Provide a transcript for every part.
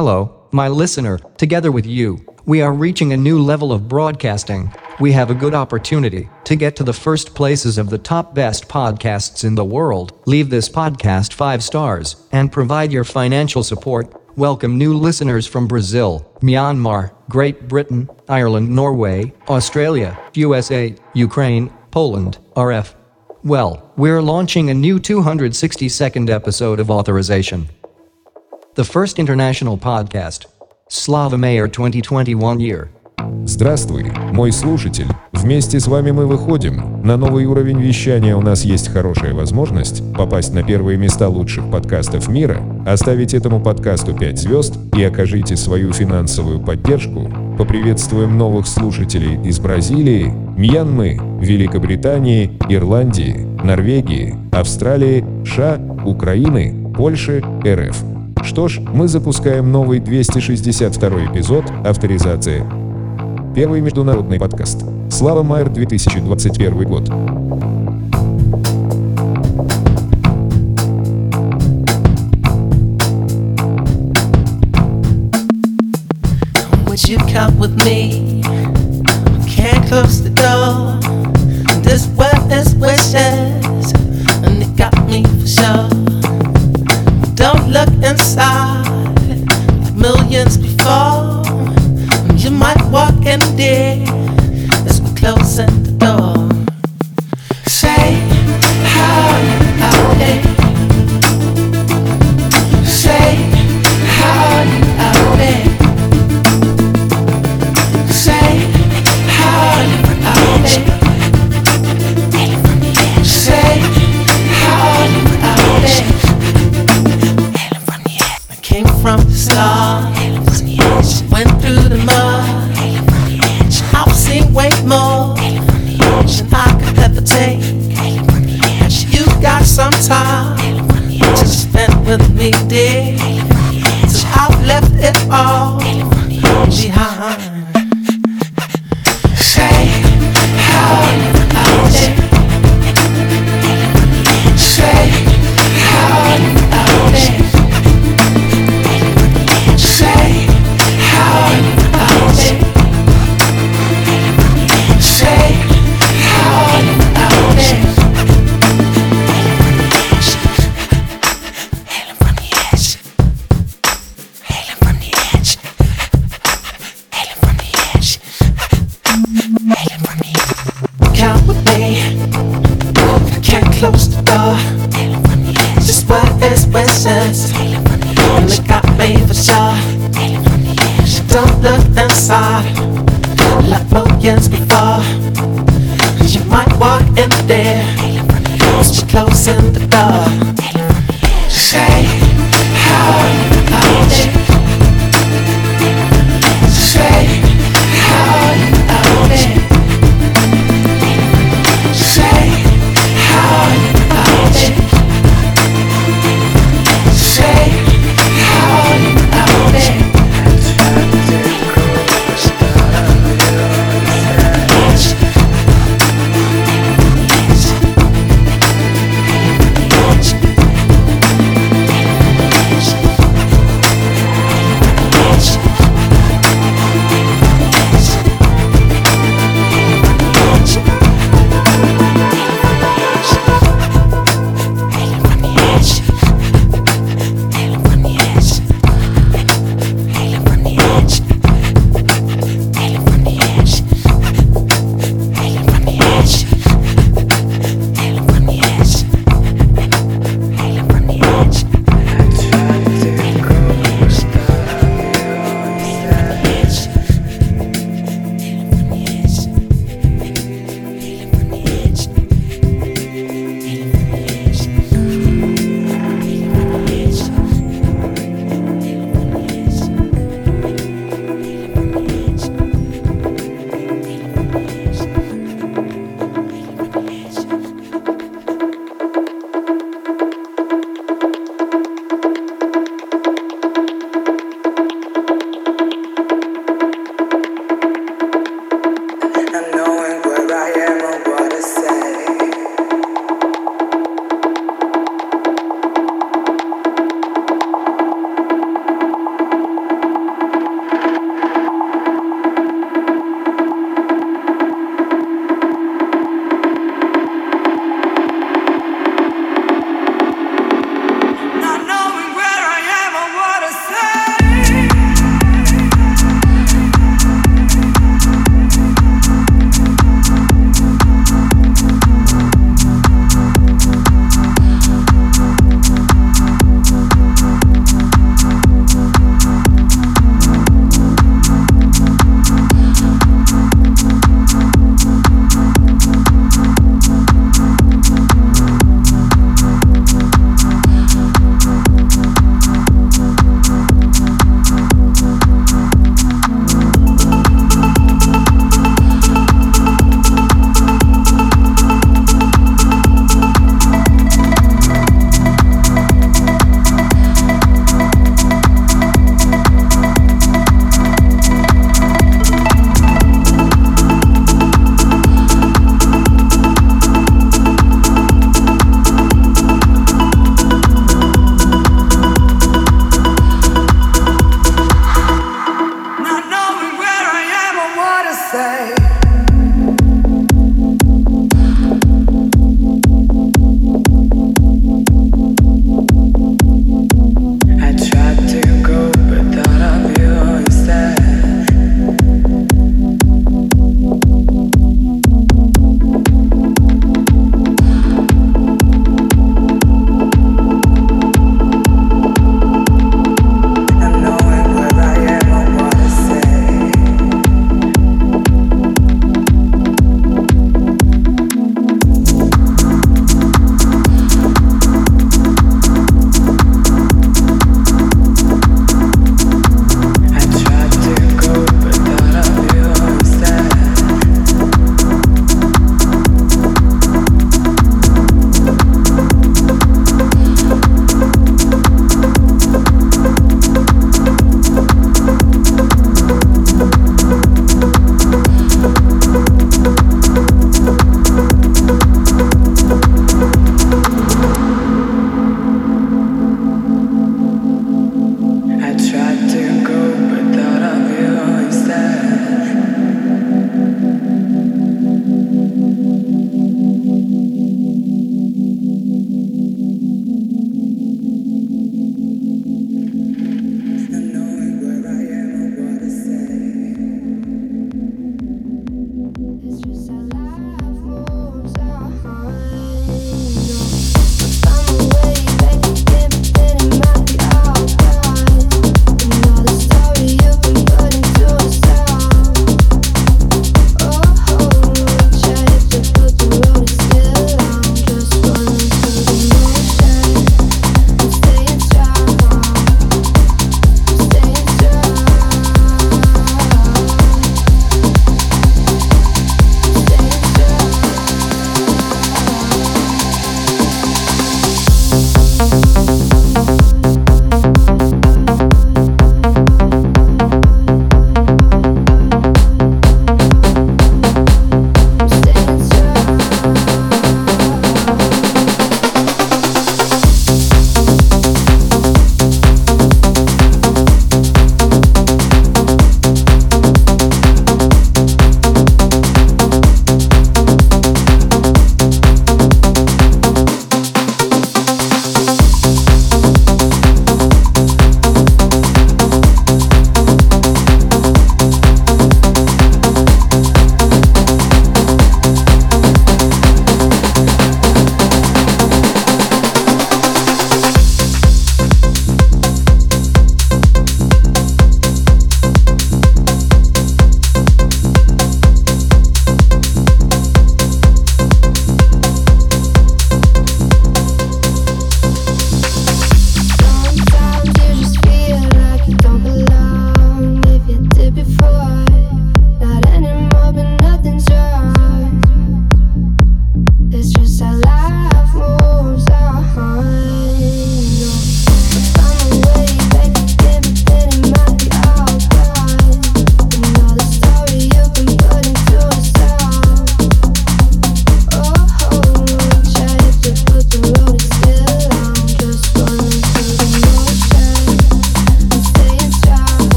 Hello, my listener, together with you, we are reaching a new level of broadcasting. We have a good opportunity to get to the first places of the top best podcasts in the world. Leave this podcast five stars and provide your financial support. Welcome new listeners from Brazil, Myanmar, Great Britain, Ireland, Norway, Australia, USA, Ukraine, Poland, RF. Well, we're launching a new 262nd episode of Authorization. The first international podcast. Slava Mayer 2021 year. Здравствуй, мой слушатель. Вместе с вами мы выходим. На новый уровень вещания у нас есть хорошая возможность попасть на первые места лучших подкастов мира, оставить этому подкасту 5 звезд и окажите свою финансовую поддержку. Поприветствуем новых слушателей из Бразилии, Мьянмы, Великобритании, Ирландии, Норвегии, Австралии, США, Украины, Польши, РФ. Что ж, мы запускаем новый 262 эпизод авторизации. Первый международный подкаст. Слава Майер 2021 год. You come with me? Can't close the door. This world is wishes, look inside millions before. You might walk in there as we close in went through the mud. I've seen way more I could got some time to spend with me, dear. So I've left it all behind.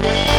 Yeah.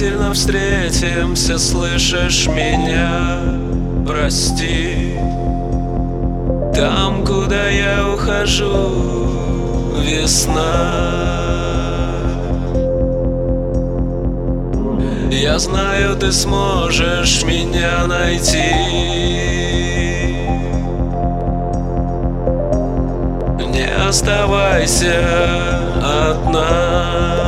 Обязательно встретимся, слышишь меня? Прости, там, куда я ухожу, весна. Я знаю, ты сможешь меня найти. Не оставайся одна.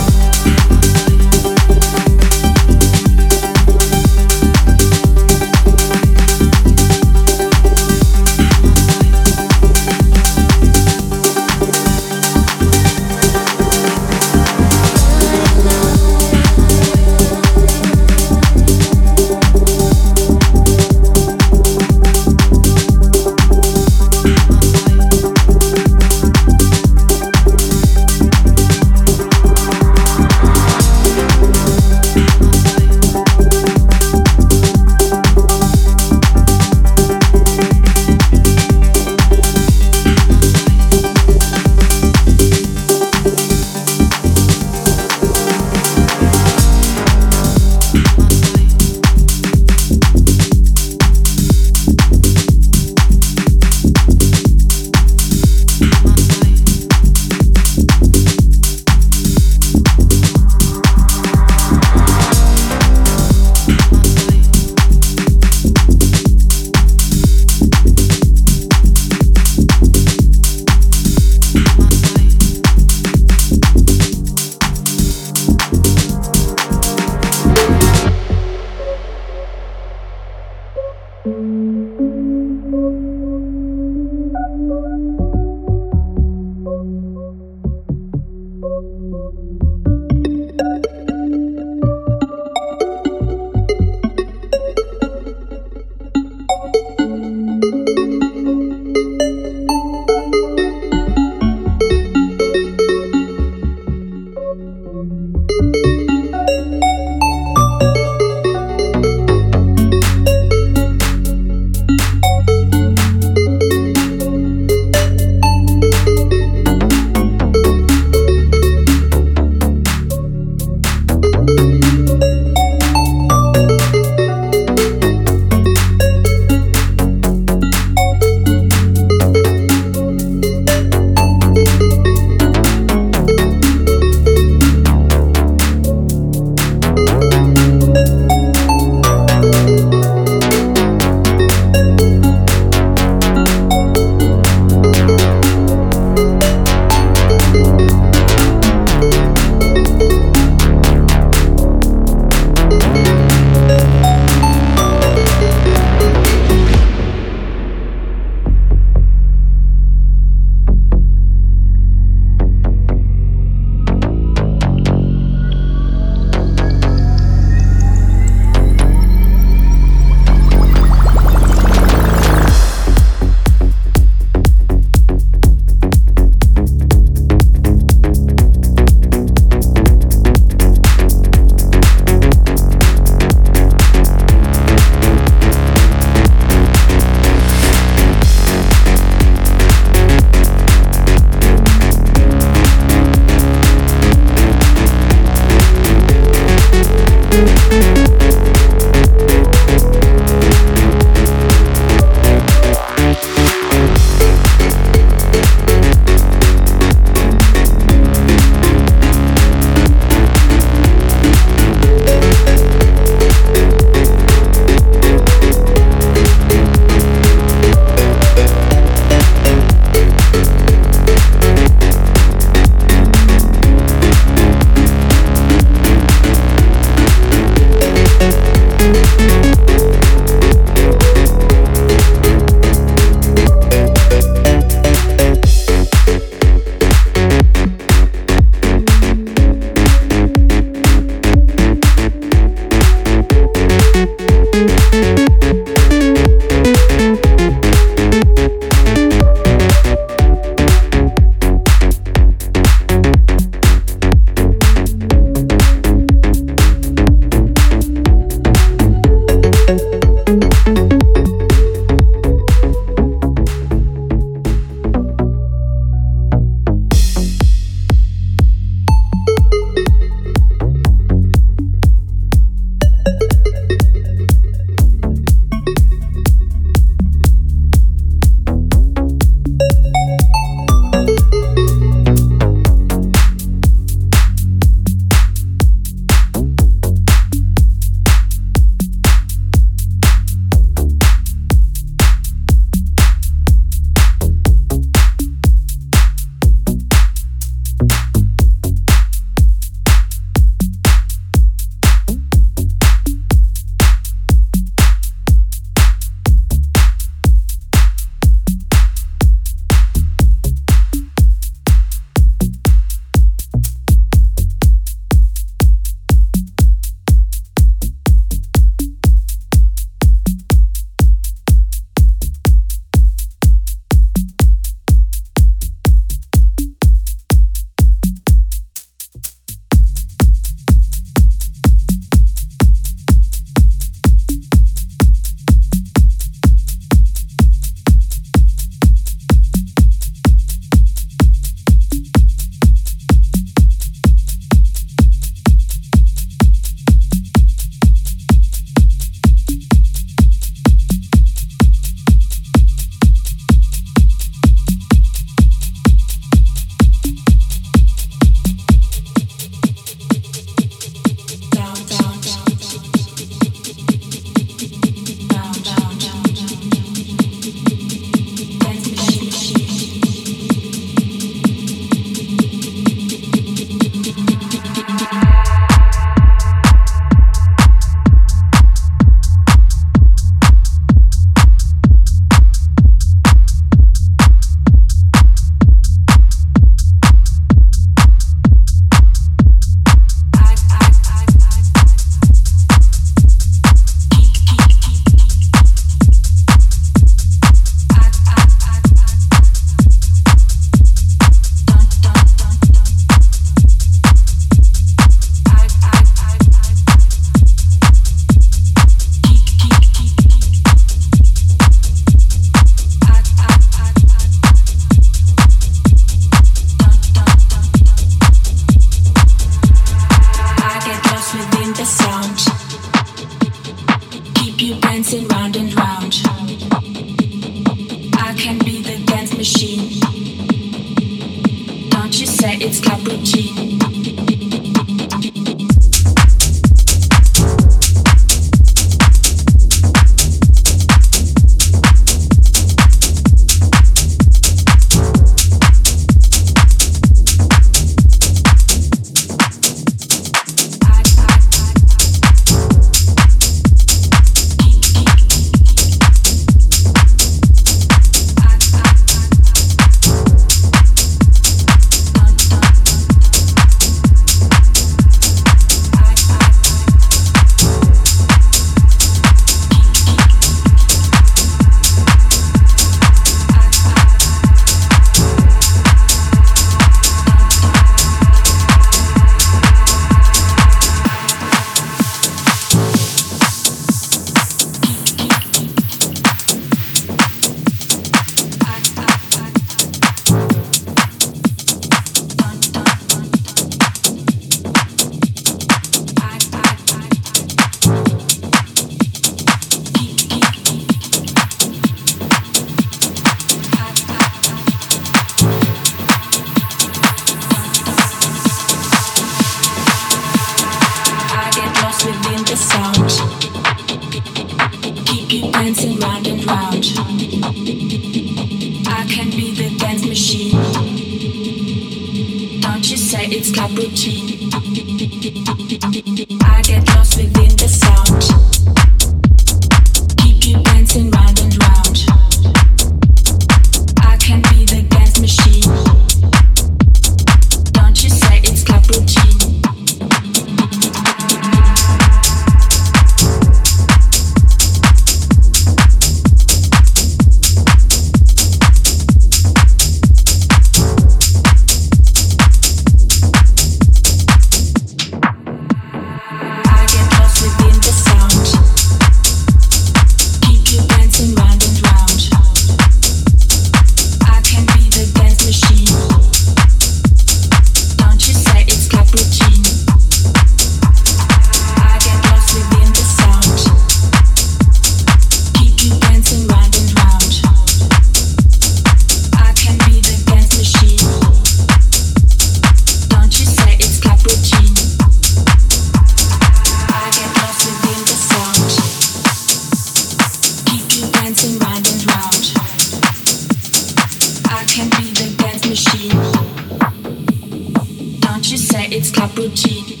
She said it's cappuccino.